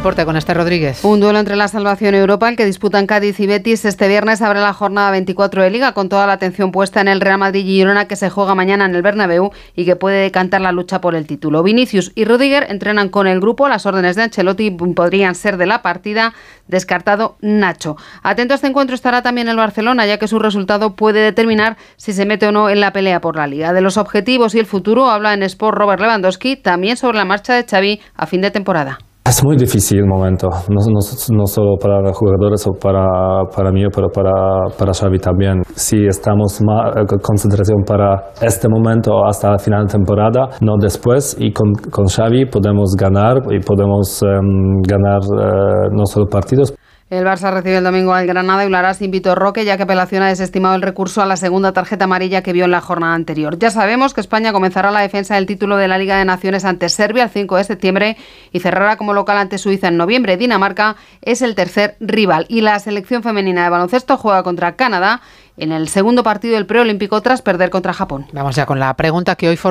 Deporte con Esther Rodríguez. Un duelo entre la salvación y Europa, el que disputan Cádiz y Betis. Este viernes abre la jornada 24 de Liga con toda la atención puesta en el Real Madrid y Girona que se juega mañana en el Bernabéu y que puede decantar la lucha por el título. Vinicius y Rudiger entrenan con el grupo. Las órdenes de Ancelotti podrían ser de la partida. Descartado Nacho. Atento a este encuentro estará también el Barcelona, ya que su resultado puede determinar si se mete o no en la pelea por la Liga. De los objetivos y el futuro habla en Sport Robert Lewandowski, también sobre la marcha de Xavi a fin de temporada. Es muy difícil el momento, no, no, solo para los jugadores o para, para mí, pero para, para Xavi también. Si estamos más eh, concentración para este momento hasta el final de temporada, no después, y con, con Xavi podemos ganar y podemos um, ganar uh, no solo partidos. El Barça recibe el domingo al Granada y sin Vitor Roque, ya que Apelación ha desestimado el recurso a la segunda tarjeta amarilla que vio en la jornada anterior. Ya sabemos que España comenzará la defensa del título de la Liga de Naciones ante Serbia el 5 de septiembre y cerrará como local ante Suiza en noviembre. Dinamarca es el tercer rival y la selección femenina de baloncesto juega contra Canadá en el segundo partido del preolímpico tras perder contra Japón. Vamos ya con la pregunta que hoy formula